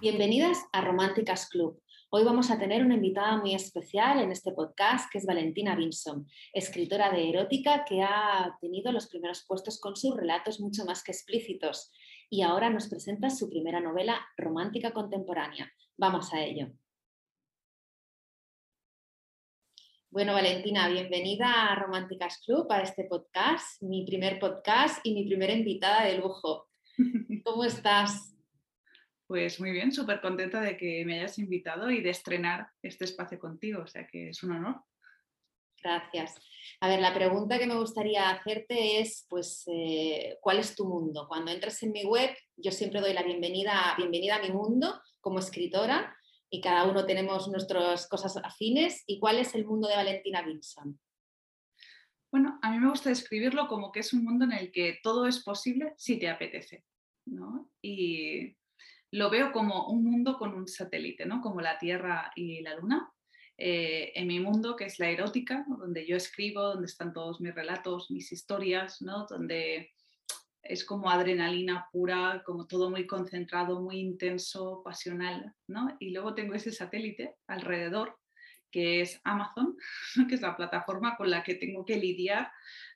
Bienvenidas a Románticas Club. Hoy vamos a tener una invitada muy especial en este podcast, que es Valentina Vinson, escritora de erótica que ha tenido los primeros puestos con sus relatos mucho más que explícitos y ahora nos presenta su primera novela romántica contemporánea. Vamos a ello. Bueno, Valentina, bienvenida a Románticas Club, a este podcast, mi primer podcast y mi primera invitada de lujo. ¿Cómo estás? Pues muy bien, súper contenta de que me hayas invitado y de estrenar este espacio contigo, o sea que es un honor. Gracias. A ver, la pregunta que me gustaría hacerte es, pues, eh, ¿cuál es tu mundo? Cuando entras en mi web, yo siempre doy la bienvenida, bienvenida a mi mundo como escritora y cada uno tenemos nuestras cosas afines. ¿Y cuál es el mundo de Valentina Vinson? Bueno, a mí me gusta describirlo como que es un mundo en el que todo es posible si te apetece. ¿no? Y lo veo como un mundo con un satélite, ¿no? como la Tierra y la Luna. Eh, en mi mundo, que es la erótica, donde yo escribo, donde están todos mis relatos, mis historias, ¿no? donde es como adrenalina pura, como todo muy concentrado, muy intenso, pasional. ¿no? Y luego tengo ese satélite alrededor, que es Amazon, que es la plataforma con la que tengo que lidiar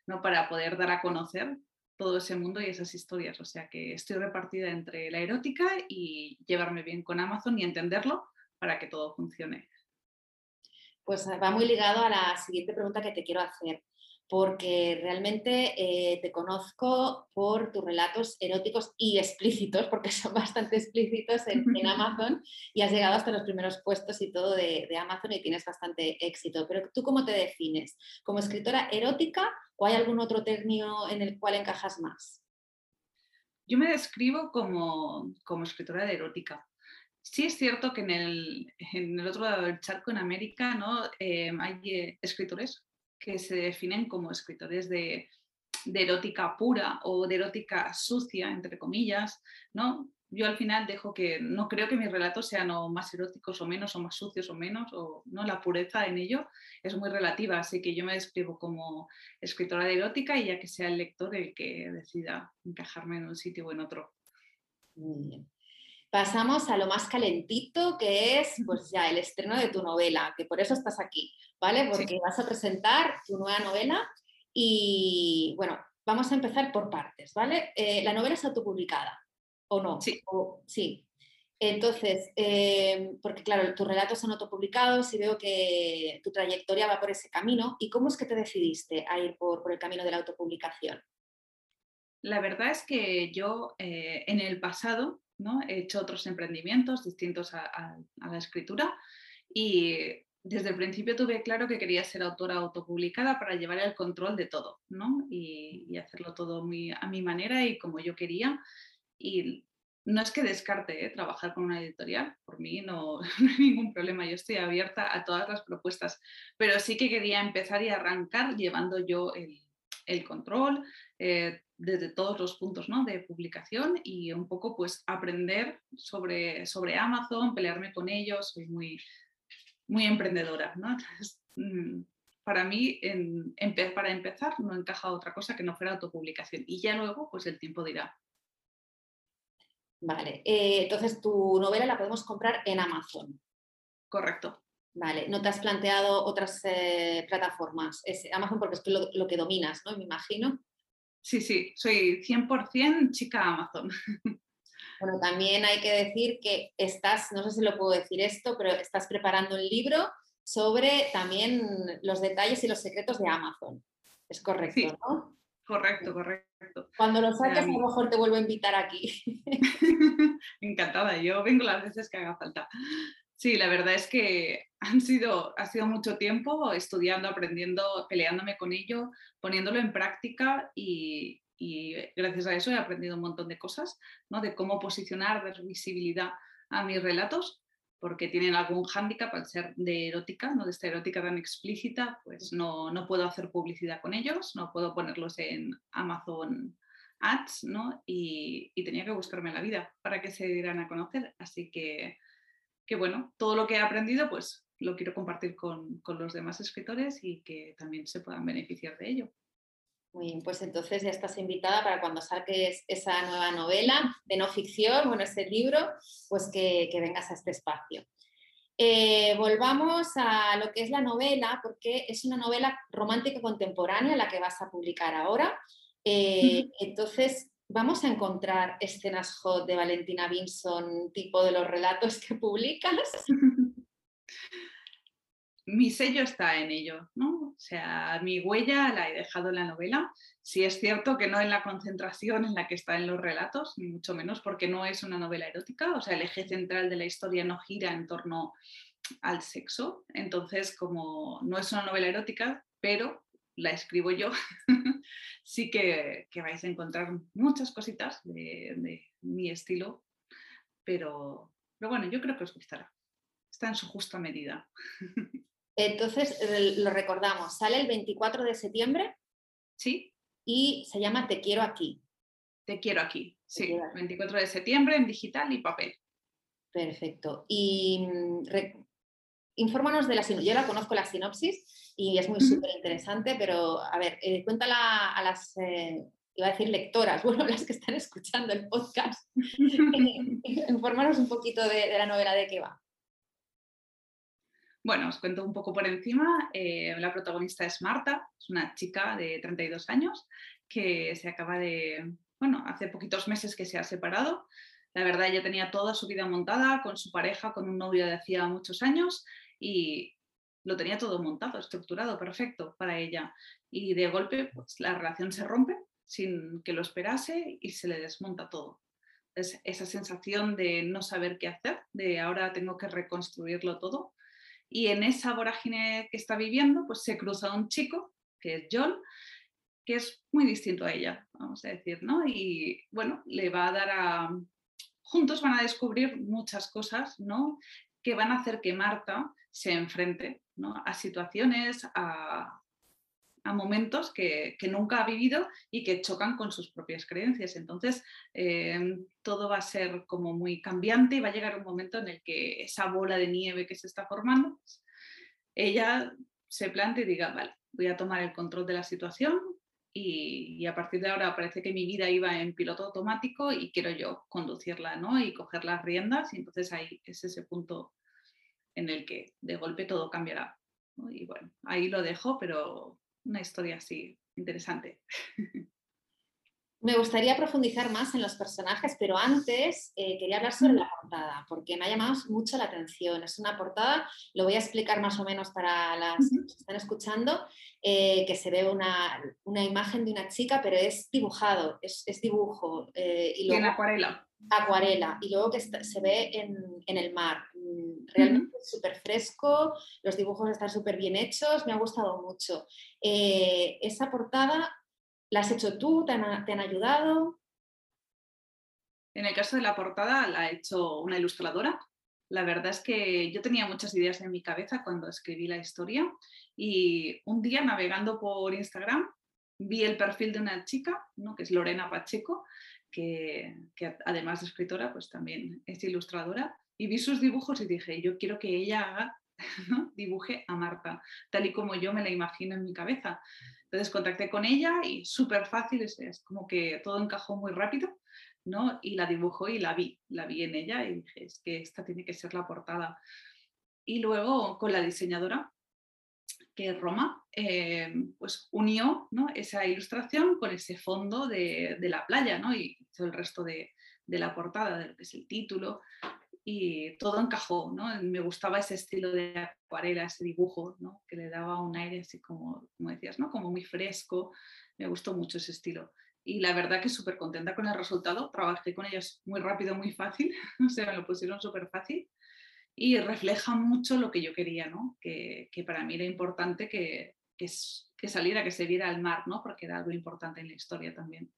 ¿no? para poder dar a conocer todo ese mundo y esas historias. O sea que estoy repartida entre la erótica y llevarme bien con Amazon y entenderlo para que todo funcione. Pues va muy ligado a la siguiente pregunta que te quiero hacer porque realmente eh, te conozco por tus relatos eróticos y explícitos, porque son bastante explícitos en, Amazon y has llegado hasta los primeros puestos y todo de, Amazon y tienes bastante éxito. Pero tú cómo te defines? ¿Como escritora erótica o hay algún otro término en el cual encajas más? Yo me describo como, escritora de erótica. Sí es cierto que en el, otro lado del charco, en América, ¿no? Eh, hay eh, escritores que se definen como escritores de, erótica pura o de erótica sucia, entre comillas, ¿no? Yo al final dejo que no creo que mis relatos sean más eróticos o menos, o más sucios o menos, o no la pureza en ello es muy relativa, así que yo me describo como escritora de erótica y ya que sea el lector el que decida encajarme en un sitio o en otro. Pasamos a lo más calentito, que es pues ya el estreno de tu novela, que por eso estás aquí, ¿vale? Porque vas a presentar tu nueva novela y bueno, vamos a empezar por partes, ¿vale? Eh, la novela es autopublicada, ¿o no? Sí. sí. Entonces, eh, porque claro, tus relatos son autopublicados y veo que tu trayectoria va por ese camino. ¿Y cómo es que te decidiste a ir por, el camino de la autopublicación? La verdad es que yo eh, en el pasado He hecho otros emprendimientos distintos a, la escritura y desde el principio tuve claro que quería ser autora autopublicada para llevar el control de todo y, hacerlo todo a mi manera y como yo quería. Y no es que descarte ¿eh? trabajar con una editorial, por mí no, hay ningún problema, yo estoy abierta a todas las propuestas, pero sí que quería empezar y arrancar llevando yo el, control, eh, desde todos los puntos ¿no? de publicación y un poco pues aprender sobre, sobre Amazon, pelearme con ellos, soy muy, muy emprendedora. ¿no? Mm, para mí, en, para empezar, no encaja otra cosa que no fuera autopublicación y ya luego pues el tiempo dirá. Vale, eh, entonces tu novela la podemos comprar en Amazon. Correcto. Vale, no te has planteado otras eh, plataformas. Es Amazon porque es lo, lo, que dominas, ¿no? Me imagino. Sí, sí, soy 100% chica Amazon. Bueno, también hay que decir que estás, no sé si lo puedo decir esto, pero estás preparando un libro sobre también los detalles y los secretos de Amazon. Es correcto, ¿no? Correcto, correcto. Cuando lo saques, a lo mejor te vuelvo a invitar aquí. Encantada, yo vengo las veces que haga falta. Sí, la verdad es que han sido, ha sido mucho tiempo estudiando, aprendiendo, peleándome con ello, poniéndolo en práctica y, gracias a eso he aprendido un montón de cosas, ¿no? de cómo posicionar, dar visibilidad a mis relatos, porque tienen algún hándicap al ser de erótica, ¿no? de esta erótica tan explícita, pues no, no puedo hacer publicidad con ellos, no puedo ponerlos en Amazon Ads, ¿no? Y, y tenía que buscarme la vida para que se dieran a conocer. Así que que bueno, todo lo que he aprendido pues lo quiero compartir con, los demás escritores y que también se puedan beneficiar de ello. Muy bien, pues entonces ya estás invitada para cuando saques esa nueva novela de no ficción, bueno, ese libro, pues que, vengas a este espacio. Eh, volvamos a lo que es la novela, porque es una novela romántica contemporánea la que vas a publicar ahora. Eh, entonces, vamos a encontrar escenas hot de Valentina Vinson, tipo de los relatos que publicas. mi sello está en ello, ¿no? O sea, mi huella la he dejado en la novela. Sí es cierto que no en la concentración en la que está en los relatos, ni mucho menos porque no es una novela erótica, o sea, el eje central de la historia no gira en torno al sexo. Entonces, como no es una novela erótica, pero la escribo yo, sí que, vais a encontrar muchas cositas de, de mi estilo, pero, pero bueno, yo creo que os gustará. Está en su justa medida. Entonces, lo recordamos, sale el 24 de septiembre. Sí. Y se llama Te quiero aquí. Te quiero aquí, sí. 24 de septiembre en digital y papel. Perfecto. Y mm, infórmanos de la sinopsis. Yo la conozco la sinopsis y es muy súper interesante, pero a ver, eh, cuéntala a las, eh, iba a decir lectoras, bueno, las que están escuchando el podcast. infórmanos un poquito de la novela de qué va. Bueno, os cuento un poco por encima. Eh, la protagonista es Marta, es una chica de 32 años que se acaba de, bueno, hace poquitos meses que se ha separado. La verdad, ella tenía toda su vida montada con su pareja, con un novio de hacía muchos años y lo tenía todo montado, estructurado, perfecto para ella. Y de golpe, pues la relación se rompe sin que lo esperase y se le desmonta todo. Es esa sensación de no saber qué hacer, de ahora tengo que reconstruirlo todo y en esa vorágine que está viviendo, pues se cruza un chico, que es John, que es muy distinto a ella, vamos a decir, ¿no? Y bueno, le va a dar a... Juntos van a descubrir muchas cosas, ¿no? Que van a hacer que Marta se enfrente ¿no? a situaciones, a, a momentos que, nunca ha vivido y que chocan con sus propias creencias. Entonces, eh, todo va a ser como muy cambiante y va a llegar un momento en el que esa bola de nieve que se está formando, ella se plantea y diga, vale, voy a tomar el control de la situación y, a partir de ahora parece que mi vida iba en piloto automático y quiero yo conducirla ¿no? y coger las riendas y entonces ahí es ese punto en el que de golpe todo cambiará. Y bueno, ahí lo dejo, pero una historia así interesante. Me gustaría profundizar más en los personajes, pero antes eh, quería hablar sobre la portada, porque me ha llamado mucho la atención. Es una portada, lo voy a explicar más o menos para las que están escuchando, eh, que se ve una, imagen de una chica, pero es dibujado, es, dibujo. Eh, y en acuarela. Acuarela, y luego que se ve en, en el mar. Mm, realmente súper fresco, los dibujos están súper bien hechos, me ha gustado mucho. esa portada ¿La has hecho tú? ¿Te han, ayudado? En el caso de la portada la ha hecho una ilustradora. La verdad es que yo tenía muchas ideas en mi cabeza cuando escribí la historia y un día navegando por Instagram vi el perfil de una chica, ¿no? que es Lorena Pacheco, que, además de escritora, pues también es ilustradora, y vi sus dibujos y dije, yo quiero que ella haga, dibuje a Marta, tal y como yo me la imagino en mi cabeza. Entonces contacté con ella y súper fácil, es, como que todo encajó muy rápido, ¿no? Y la dibujó y la vi, la vi en ella y dije, es que esta tiene que ser la portada. Y luego con la diseñadora, que Roma, eh, pues unió esa ilustración con ese fondo de, la playa. Y hizo el resto de, la portada, de lo que es el título, y todo encajó, ¿no? Me gustaba ese estilo de acuarela, ese dibujo. Que le daba un aire así como, como decías. Como muy fresco, me gustó mucho ese estilo. Y la verdad que súper contenta con el resultado, trabajé con ellos muy rápido, muy fácil, o sea, me lo pusieron súper fácil y refleja mucho lo que yo quería, ¿no? Que, que para mí era importante que, que, que saliera, que se viera al mar, ¿no? Porque era algo importante en la historia también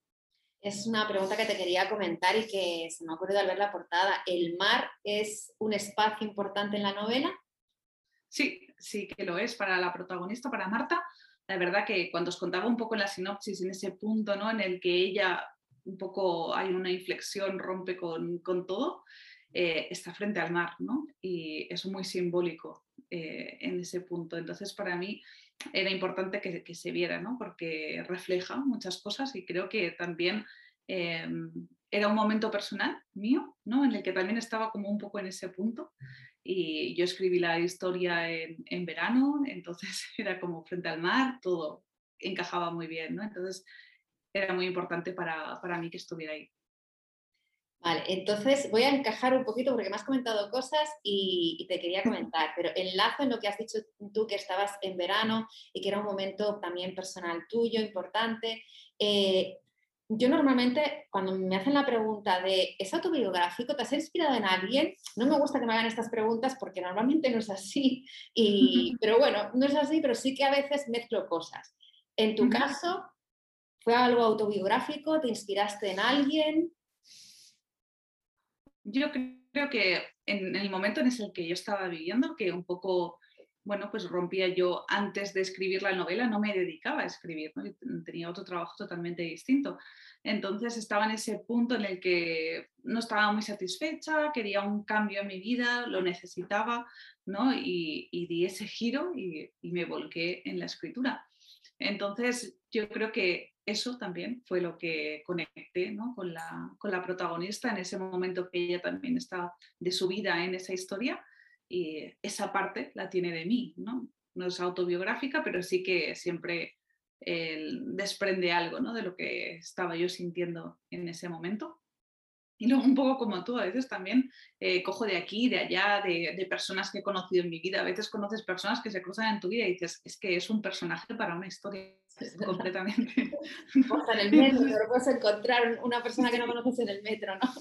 es una pregunta que te quería comentar y que se me ha ocurrido al ver la portada. ¿El mar es un espacio importante en la novela? Sí, sí que lo es para la protagonista, para Marta. La verdad que cuando os contaba un poco en la sinopsis, en ese punto ¿no? en el que ella un poco hay una inflexión, rompe con, todo, eh, está frente al mar, ¿no? Y es muy simbólico eh, en ese punto. Entonces, para mí, era importante que, se viera, ¿no? porque refleja muchas cosas y creo que también em, era un momento personal mío, ¿no? en el que también estaba como un poco en ese punto. Y yo escribí la historia en, verano, entonces era como frente al mar, todo encajaba muy bien, ¿no? Entonces era muy importante para, para mí que estuviera ahí. Vale, entonces voy a encajar un poquito porque me has comentado cosas y, te quería comentar, pero enlazo en lo que has dicho tú que estabas en verano y que era un momento también personal tuyo, importante. Eh, yo normalmente cuando me hacen la pregunta de ¿es autobiográfico? ¿Te has inspirado en alguien? No me gusta que me hagan estas preguntas porque normalmente no es así, y, pero bueno, no es así, pero sí que a veces mezclo cosas. En tu caso, ¿fue algo autobiográfico? ¿Te inspiraste en alguien? Yo creo que en el momento en el que yo estaba viviendo, que un poco, bueno, pues rompía yo antes de escribir la novela, no me dedicaba a escribir, tenía otro trabajo totalmente distinto. Entonces estaba en ese punto en el que no estaba muy satisfecha, quería un cambio en mi vida, lo necesitaba, ¿no? Y, di ese giro y, me volqué en la escritura. Entonces yo creo que eso también fue lo que conecté con, la, protagonista en ese momento que ella también está de su vida en esa historia y esa parte la tiene de mí, ¿no? No es autobiográfica, pero sí que siempre desprende algo ¿no? de lo que estaba yo sintiendo en ese momento. Y luego un poco como tú, a veces también eh, cojo de aquí, de allá, de, de, personas que he conocido en mi vida. A veces conoces personas que se cruzan en tu vida y dices, es que es un personaje para una historia completamente. En el metro, pero puedes encontrar una persona que no conoces en el metro, ¿no?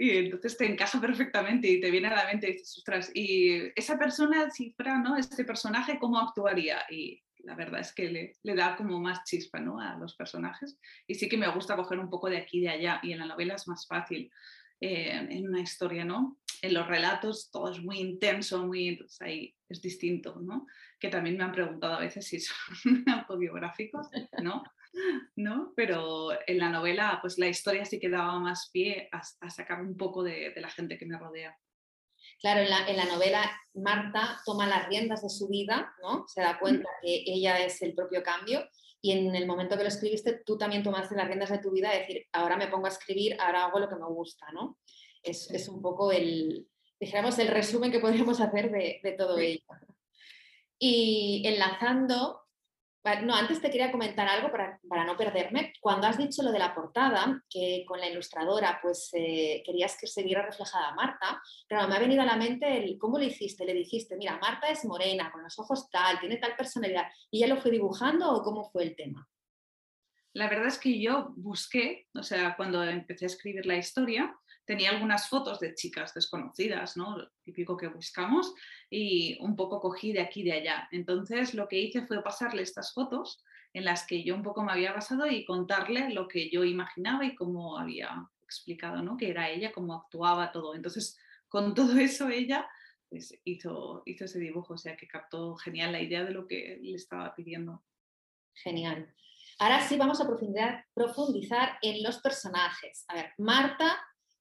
Y entonces te encaja perfectamente y te viene a la mente y dices, ostras, y esa persona, si fuera, ¿no? Este personaje, ¿cómo actuaría? Y la verdad es que le, da como más chispa ¿no? a los personajes. Y sí que me gusta coger un poco de aquí y de allá. Y en la novela es más fácil. Eh, en una historia, ¿no? En los relatos todo es muy intenso, muy, ahí es distinto, ¿no? Que también me han preguntado a veces si son autobiográficos, ¿no? ¿no? Pero en la novela, pues la historia sí que daba más pie a, sacar un poco de, la gente que me rodea. Claro, en la, en la, novela Marta toma las riendas de su vida, ¿no? Se da cuenta que ella es el propio cambio y en el momento que lo escribiste tú también tomaste las riendas de tu vida, y decir, ahora me pongo a escribir, ahora hago lo que me gusta, ¿no? Es, es un poco el, dijéramos, el resumen que podríamos hacer de, de todo ello. Y enlazando no, antes te quería comentar algo para, no perderme. Cuando has dicho lo de la portada, que con la ilustradora pues eh, querías que se viera reflejada Marta, pero me ha venido a la mente el cómo lo hiciste. Le dijiste, mira, Marta es morena, con los ojos tal, tiene tal personalidad. ¿Y ya lo fue dibujando o cómo fue el tema? La verdad es que yo busqué, o sea, cuando empecé a escribir la historia, tenía algunas fotos de chicas desconocidas, ¿no? Típico que buscamos, y un poco cogí de aquí y de allá. Entonces lo que hice fue pasarle estas fotos en las que yo un poco me había basado y contarle lo que yo imaginaba y cómo había explicado, ¿no? Que era ella, cómo actuaba todo. Entonces, con todo eso ella pues, hizo, hizo ese dibujo, o sea que captó genial la idea de lo que le estaba pidiendo. Genial. Ahora sí vamos a profundizar, profundizar en los personajes. A ver, Marta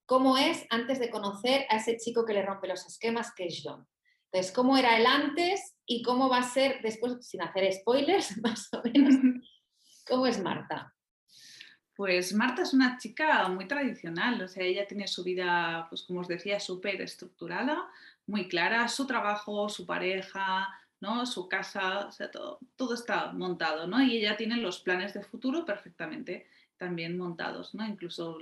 cómo es antes de conocer a ese chico que le rompe los esquemas, que es John. Entonces, cómo era el antes y cómo va a ser después, sin hacer spoilers, más o menos, cómo es Marta. Pues Marta es una chica muy tradicional, o sea, ella tiene su vida, pues como os decía, súper estructurada, muy clara, su trabajo, su pareja, ¿no? su casa, o sea, todo, todo está montado, ¿no? Y ella tiene los planes de futuro perfectamente también montados, ¿no? Incluso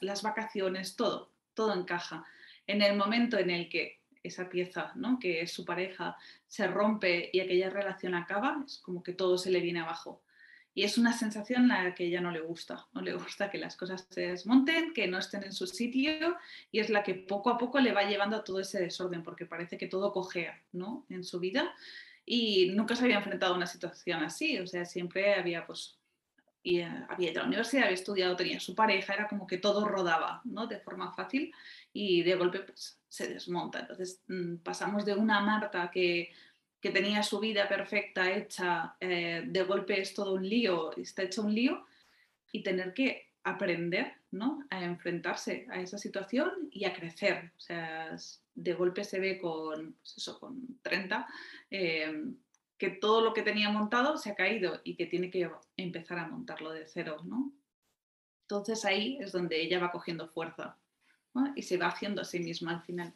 las vacaciones, todo, todo encaja. En el momento en el que esa pieza, ¿no? que es su pareja, se rompe y aquella relación acaba, es como que todo se le viene abajo. Y es una sensación la que ella no le gusta, no le gusta que las cosas se desmonten, que no estén en su sitio y es la que poco a poco le va llevando a todo ese desorden porque parece que todo cojea ¿no? en su vida y nunca se había enfrentado a una situación así, o sea, siempre había pues y eh, había ido a la universidad, había estudiado, tenía su pareja, era como que todo rodaba ¿no? de forma fácil y de golpe pues, se desmonta. Entonces mm, pasamos de una Marta que, que tenía su vida perfecta hecha, eh, de golpe es todo un lío, está hecho un lío y tener que aprender ¿no? a enfrentarse a esa situación y a crecer. O sea, de golpe se ve con, pues eso, con 30 que todo lo que tenía montado se ha caído y que tiene que empezar a montarlo de cero, ¿no? Entonces ahí es donde ella va cogiendo fuerza y se va haciendo a sí misma al final.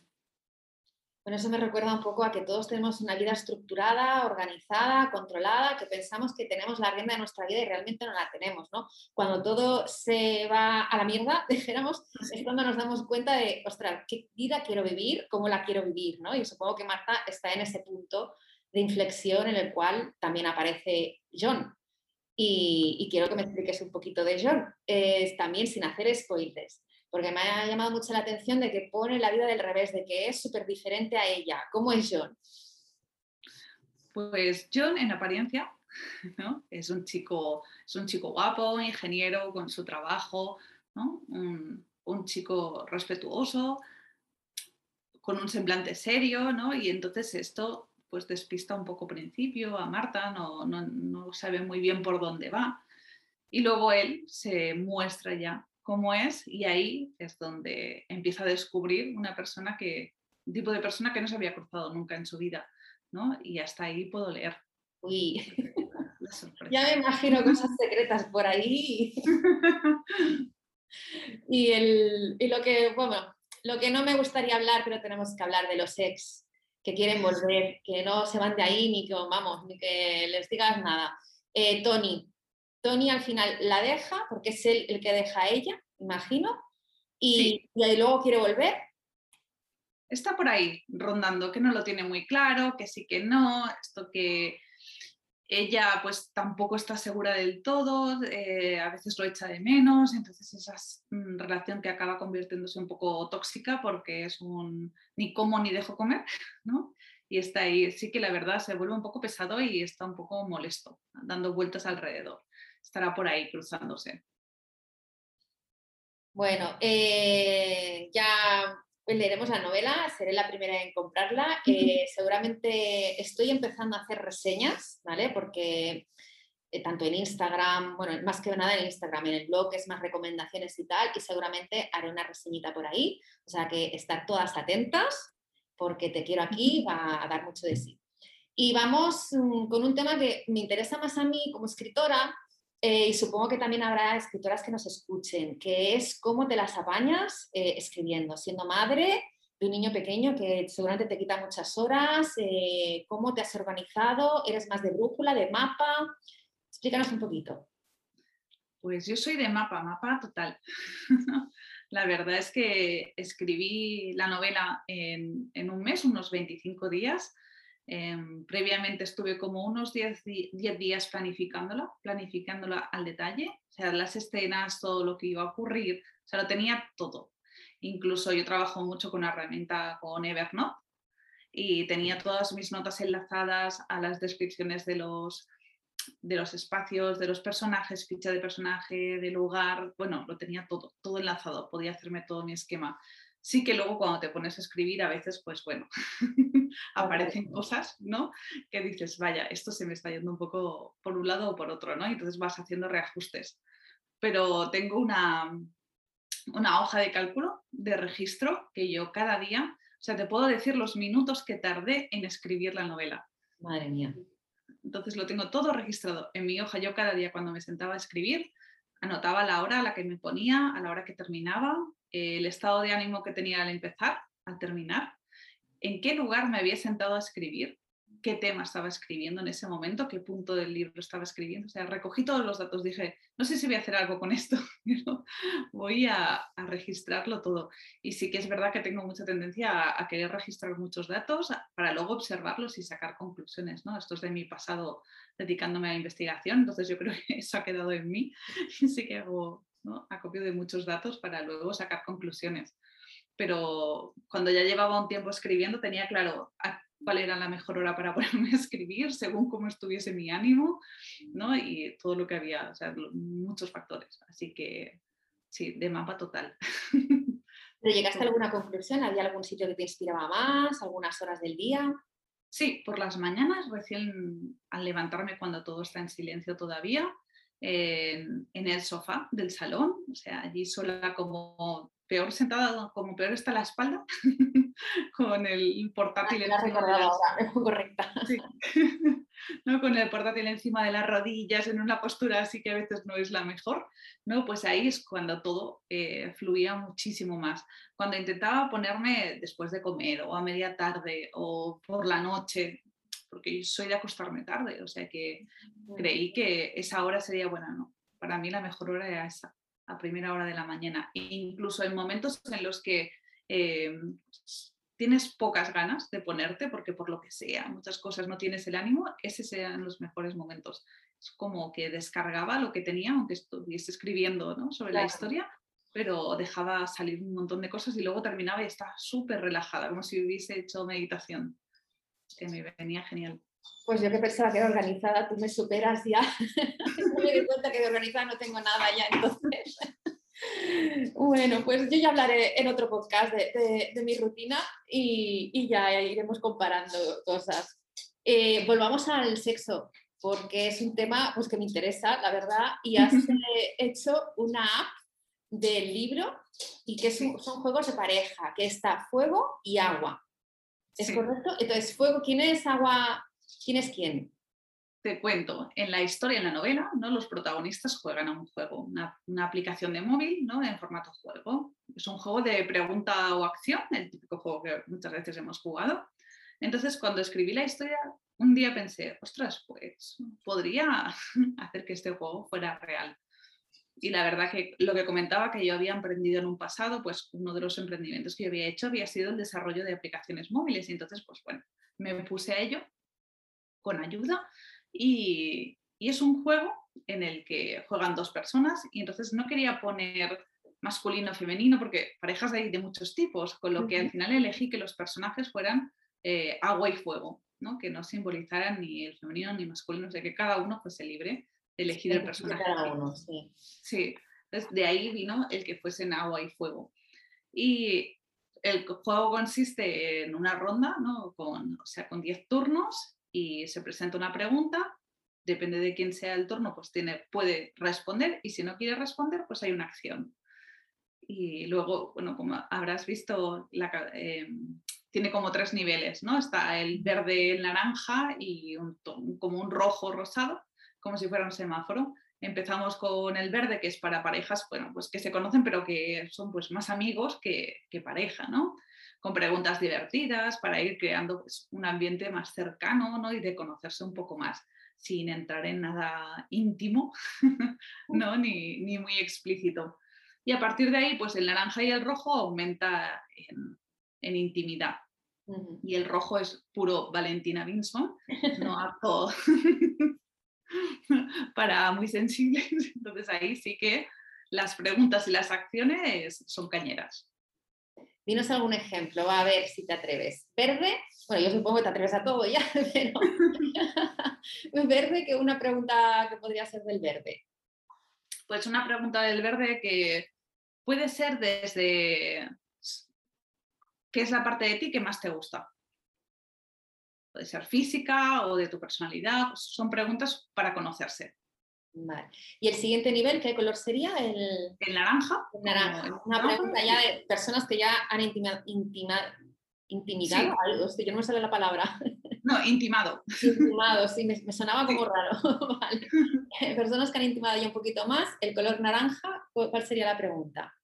Bueno, eso me recuerda un poco a que todos tenemos una vida estructurada, organizada, controlada, que pensamos que tenemos la rienda de nuestra vida y realmente no la tenemos, ¿no? Cuando todo se va a la mierda, dijéramos, es cuando nos damos cuenta de, ostras, ¿qué vida quiero vivir? ¿Cómo la quiero vivir? ¿no? Y supongo que Marta está en ese punto de inflexión en el cual también aparece John. Y, quiero que me expliques un poquito de John, también sin hacer spoilers porque me ha llamado mucho la atención de que pone la vida del revés, de que es súper diferente a ella. ¿Cómo es John? Pues John en apariencia es, un chico, es un chico guapo, ingeniero con su trabajo, un, chico respetuoso, con un semblante serio, ¿no? y entonces esto pues despista un poco principio a Marta, no, no sabe muy bien por dónde va. Y luego él se muestra ya cómo es y ahí es donde empieza a descubrir una persona que, un tipo de persona que no se había cruzado nunca en su vida, ¿no? Y hasta ahí puedo leer. Uy, ya me imagino cosas secretas por ahí. y, el, y lo que, bueno, lo que no me gustaría hablar, pero tenemos que hablar de los ex que quieren volver, que no se van de ahí ni que, vamos, ni que les digas nada. Eh, Tony, Tony al final la deja, porque es él el que deja a ella, imagino, y, ahí luego quiere volver. Está por ahí rondando, que no lo tiene muy claro, que sí que no, esto que ella pues tampoco está segura del todo, eh, a veces lo echa de menos, entonces esa mm, relación que acaba convirtiéndose un poco tóxica porque es un ni como ni dejo comer, ¿no? Y está ahí, sí que la verdad se vuelve un poco pesado y está un poco molesto, dando vueltas alrededor estará por ahí cruzándose. Bueno, eh, ya leeremos la novela, seré la primera en comprarla. Eh, seguramente estoy empezando a hacer reseñas, ¿vale? Porque eh, tanto en Instagram, bueno, más que nada en Instagram, en el blog es más recomendaciones y tal, y seguramente haré una reseñita por ahí. O sea que estar todas atentas, porque te quiero aquí, va a dar mucho de sí. Y vamos mm, con un tema que me interesa más a mí como escritora, eh, y supongo que también habrá escritoras que nos escuchen, que es cómo te las apañas eh, escribiendo, siendo madre de un niño pequeño que seguramente te quita muchas horas, eh, cómo te has organizado, eres más de brújula, de mapa. Explícanos un poquito. Pues yo soy de mapa, mapa total. la verdad es que escribí la novela en, en un mes, unos 25 días Em, previamente estuve como unos 10, días planificándola, planificándola al detalle, o sea, las escenas, todo lo que iba a ocurrir, o sea, lo tenía todo. Incluso yo trabajo mucho con una herramienta con Evernote y tenía todas mis notas enlazadas a las descripciones de los, de los espacios, de los personajes, ficha de personaje, de lugar, bueno, lo tenía todo, todo enlazado, podía hacerme todo mi esquema sí que luego cuando te pones a escribir a veces, pues bueno, aparecen cosas, ¿no? Que dices, vaya, esto se me está yendo un poco por un lado o por otro, ¿no? Y entonces vas haciendo reajustes. Pero tengo una, una hoja de cálculo, de registro, que yo cada día, o sea, te puedo decir los minutos que tardé en escribir la novela. Madre mía. Entonces lo tengo todo registrado en mi hoja. Yo cada día cuando me sentaba a escribir, anotaba la hora a la que me ponía, a la hora que terminaba, el estado de ánimo que tenía al empezar, al terminar, en qué lugar me había sentado a escribir, qué tema estaba escribiendo en ese momento, qué punto del libro estaba escribiendo. O sea, recogí todos los datos, dije, no sé si voy a hacer algo con esto, pero voy a, registrarlo todo. Y sí que es verdad que tengo mucha tendencia a, querer registrar muchos datos para luego observarlos y sacar conclusiones. ¿no? Esto es de mi pasado dedicándome a la investigación, entonces yo creo que eso ha quedado en mí y sí que hago acopio de muchos datos para luego sacar conclusiones. Pero cuando ya llevaba un tiempo escribiendo tenía claro cuál era la mejor hora para ponerme a escribir, según cómo estuviese mi ánimo, ¿no? Y todo lo que había, o sea, muchos factores. Así que sí, de mapa total. ¿Pero llegaste a alguna conclusión? ¿Había algún sitio que te inspiraba más? ¿Algunas horas del día? Sí, por las mañanas, recién al levantarme cuando todo está en silencio todavía, en, el sofá del salón, o sea, allí sola como peor sentada, como peor está la espalda, con el portátil. Ah, la recordaba ahora, correcta. ¿no? con el portátil encima de las rodillas, en una postura así que a veces no es la mejor, ¿no? pues ahí es cuando todo eh, fluía muchísimo más. Cuando intentaba ponerme después de comer o a media tarde o por la noche, porque yo soy de acostarme tarde, o sea que creí que esa hora sería buena, no. Para mí la mejor hora era esa, a primera hora de la mañana. E incluso en momentos en los que eh, tienes pocas ganas de ponerte, porque por lo que sea, muchas cosas no tienes el ánimo, esos sean los mejores momentos. Es como que descargaba lo que tenía, aunque estuviese escribiendo sobre la historia, pero dejaba salir un montón de cosas y luego terminaba y estaba súper relajada, como si hubiese hecho meditación. Que me venía genial. Pues yo que pensaba que era organizada, tú me superas ya. me di cuenta que de organizada no tengo nada ya, entonces. Bueno, pues yo ya hablaré en otro podcast de, mi rutina y, ya iremos comparando cosas. Eh, volvamos al sexo, porque es un tema pues, que me interesa, la verdad, y has eh, hecho una app del libro y que son, juegos de pareja, que está fuego y agua. ¿Es correcto? Entonces, fuego, ¿quién es agua? ¿Quién es quién? te cuento, en la historia, en la novela, ¿no? los protagonistas juegan a un juego, una, aplicación de móvil ¿no? en formato juego. Es un juego de pregunta o acción, el típico juego que muchas veces hemos jugado. Entonces, cuando escribí la historia, un día pensé, ostras, pues podría hacer que este juego fuera real. Y la verdad que lo que comentaba que yo había emprendido en un pasado, pues uno de los emprendimientos que yo había hecho había sido el desarrollo de aplicaciones móviles. Y entonces, pues bueno, me puse a ello con ayuda y, es un juego en el que juegan dos personas y entonces no quería poner masculino o femenino porque parejas hay de muchos tipos, con lo que al final elegí que los personajes fueran eh, agua y fuego, ¿no? que no simbolizaran ni el femenino ni masculino, o sea que cada uno fuese libre de elegir el personaje. Cada uno, sí. Sí, entonces de ahí vino el que fuesen agua y fuego. Y el juego consiste en una ronda, ¿no? con, o sea, con 10 turnos y se presenta una pregunta, depende de quién sea el turno, pues tiene, puede responder y si no quiere responder, pues hay una acción. Y luego, bueno, como habrás visto, eh, tiene como tres niveles, ¿no? Está el verde, el naranja y como un rojo rosado, como si fuera un semáforo. Empezamos con el verde, que es para parejas, bueno, pues que se conocen, pero que son pues más amigos que, que pareja, ¿no? Con preguntas divertidas para ir creando pues, un ambiente más cercano ¿no? y de conocerse un poco más sin entrar en nada íntimo ¿no? ni, ni, muy explícito. Y a partir de ahí, pues el naranja y el rojo aumenta en, en intimidad. Y el rojo es puro Valentina Vinson, no apto para muy sensibles. Entonces ahí sí que las preguntas y las acciones son cañeras. Dinos algún ejemplo, va a ver si te atreves. Verde, bueno, yo supongo que te atreves a todo ya, pero verde, que una pregunta que podría ser del verde. Pues una pregunta del verde que puede ser desde qué es la parte de ti que más te gusta. Puede ser física o de tu personalidad, son preguntas para conocerse. ¿Y el siguiente nivel qué color sería? El, naranja. naranja. Una pregunta ya de personas que ya han intimado, intimidado algo. yo no me sale la palabra. No, intimado. Intimado, sí, me, sonaba como raro. Personas que han intimado ya un poquito más, el color naranja, ¿cuál sería la pregunta?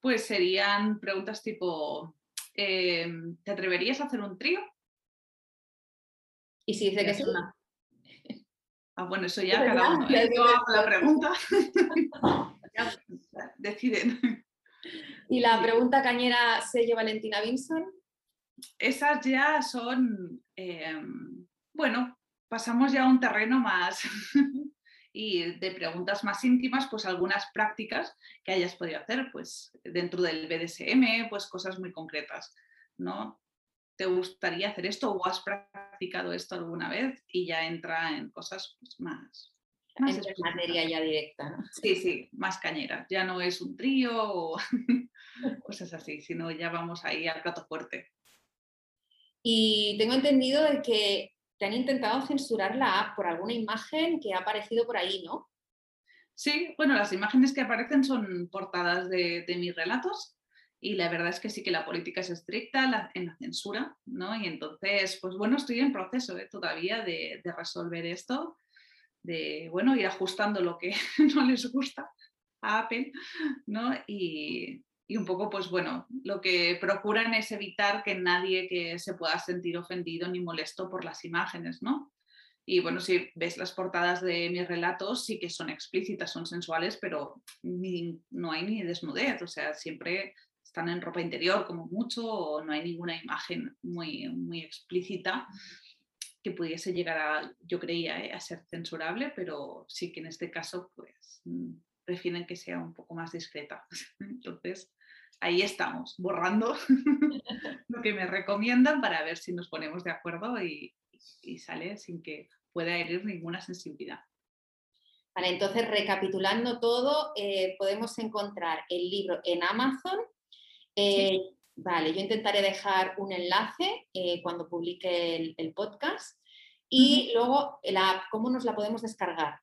Pues serían preguntas tipo, em, ¿te atreverías a hacer un trío? Y si dice que sí. Ah, bueno, eso ya cada uno. ¿eh? Yo hago la pregunta. deciden. ¿Y la pregunta cañera sello Valentina Vinson? Esas ya son, em, bueno, pasamos ya a un terreno más y de preguntas más íntimas, pues algunas prácticas que hayas podido hacer, pues dentro del BDSM, pues cosas muy concretas, ¿no? ¿Te gustaría hacer esto o has practicado esto alguna vez? Y ya entra en cosas pues, más... más en materia ya directa, ¿no? Sí, sí, más cañera. Ya no es un trío o cosas así, sino ya vamos ahí al plato fuerte. Y tengo entendido de que te han intentado censurar la app por alguna imagen que ha aparecido por ahí, ¿no? Sí, bueno, las imágenes que aparecen son portadas de, de mis relatos y la verdad es que sí que la política es estricta en la censura, ¿no? Y entonces, pues bueno, estoy en proceso ¿eh? todavía de, resolver esto, de, bueno, ir ajustando lo que no les gusta a Apple, ¿no? Y, y un poco, pues bueno, lo que procuran es evitar que nadie que se pueda sentir ofendido ni molesto por las imágenes, ¿no? Y bueno, si ves las portadas de mis relatos, sí que son explícitas, son sensuales, pero no hay ni desnudez, o sea, siempre están en ropa interior como mucho o no hay ninguna imagen muy, muy explícita que pudiese llegar a, yo creía, ¿eh? a ser censurable, pero sí que en este caso, pues mm, prefieren que sea un poco más discreta. Entonces, ahí estamos, borrando lo que me recomiendan para ver si nos ponemos de acuerdo y, sale sin que pueda herir ninguna sensibilidad. Vale, entonces recapitulando todo, eh, podemos encontrar el libro en Amazon. Eh, vale, yo intentaré dejar un enlace eh, cuando publique el, podcast. Y luego, la app, ¿cómo nos la podemos descargar?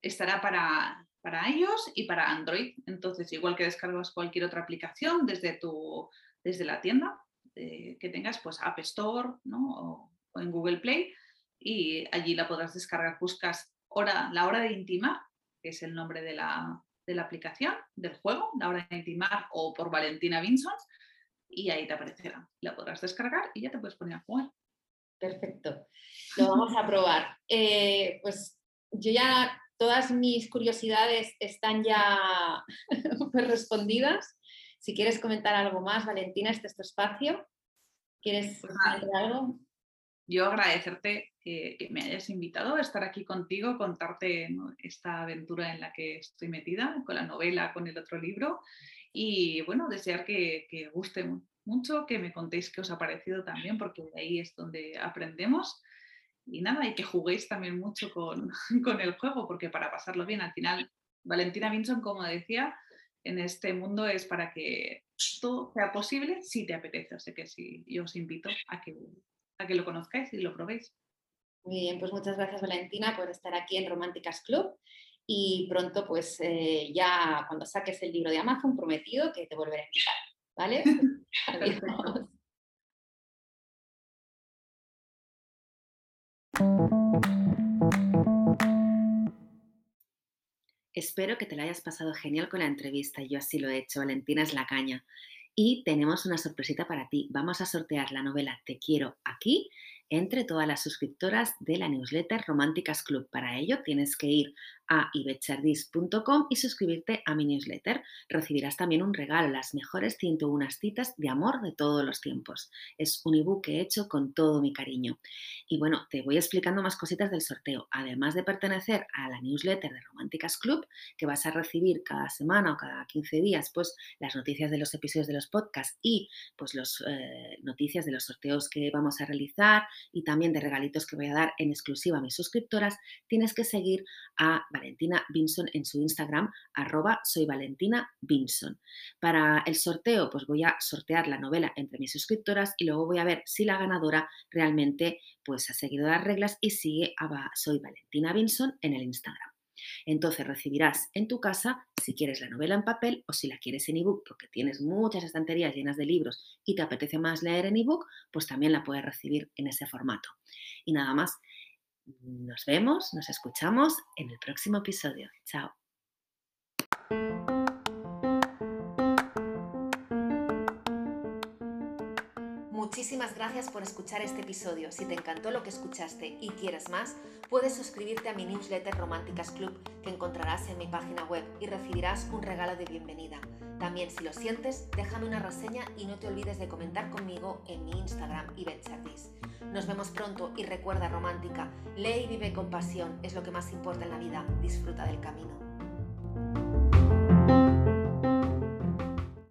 Estará para para iOS y para Android. Entonces, igual que descargas cualquier otra aplicación desde, tu, desde la tienda eh, que tengas, pues App Store o, en Google Play, y allí la podrás descargar. Buscas hora, la hora de intimar, que es el nombre de la, aplicación, del juego, la hora de intimar o por Valentina Vinson, y ahí te aparecerá. La podrás descargar y ya te puedes poner a jugar. Perfecto. Lo vamos a probar. Eh, pues yo ya todas mis curiosidades están ya pues, respondidas. Si quieres comentar algo más, Valentina, este es tu espacio. ¿Quieres pues algo? Yo agradecerte que, me hayas invitado a estar aquí contigo, contarte esta aventura en la que estoy metida, con la novela, con el otro libro. Y bueno, desear que, que guste mucho, que me contéis qué os ha parecido también, porque ahí es donde aprendemos y nada, y que juguéis también mucho con, con, el juego, porque para pasarlo bien, al final, Valentina Vinson, como decía, en este mundo es para que todo sea posible si te apetece. Así que sí, yo os invito a que, a que lo conozcáis y lo probéis. Muy bien, pues muchas gracias Valentina por estar aquí en Románticas Club y pronto pues eh, ya cuando saques el libro de Amazon prometido que te volveré a invitar, ¿vale? Adiós. Espero que te la hayas pasado genial con la entrevista. Yo así lo he hecho. Valentina es la caña. Y tenemos una sorpresita para ti. Vamos a sortear la novela Te quiero aquí entre todas las suscriptoras de la newsletter Románticas Club. Para ello tienes que ir a ibetchardis.com y suscribirte a mi newsletter. Recibirás también un regalo, las mejores 101 citas de amor de todos los tiempos. Es un ebook que he hecho con todo mi cariño. Y bueno, te voy explicando más cositas del sorteo. Además de pertenecer a la newsletter de Románticas Club, que vas a recibir cada semana o cada 15 días, pues las noticias de los episodios de los podcasts y pues las eh, noticias de los sorteos que vamos a realizar y también de regalitos que voy a dar en exclusiva a mis suscriptoras, tienes que seguir a Valentina Vinson en su Instagram, arroba soy Valentina Vinson. Para el sorteo, pues voy a sortear la novela entre mis suscriptoras y luego voy a ver si la ganadora realmente pues ha seguido las reglas y sigue a Soy Valentina Vinson en el Instagram. Entonces recibirás en tu casa, si quieres la novela en papel o si la quieres en ebook, porque tienes muchas estanterías llenas de libros y te apetece más leer en ebook, pues también la puedes recibir en ese formato. Y nada más, nos vemos, nos escuchamos en el próximo episodio. Chao. Muchísimas gracias por escuchar este episodio. Si te encantó lo que escuchaste y quieres más, puedes suscribirte a mi newsletter Románticas Club que encontrarás en mi página web y recibirás un regalo de bienvenida. También si lo sientes, déjame una reseña y no te olvides de comentar conmigo en mi Instagram y Nos vemos pronto y recuerda romántica, lee y vive con pasión, es lo que más importa en la vida, disfruta del camino.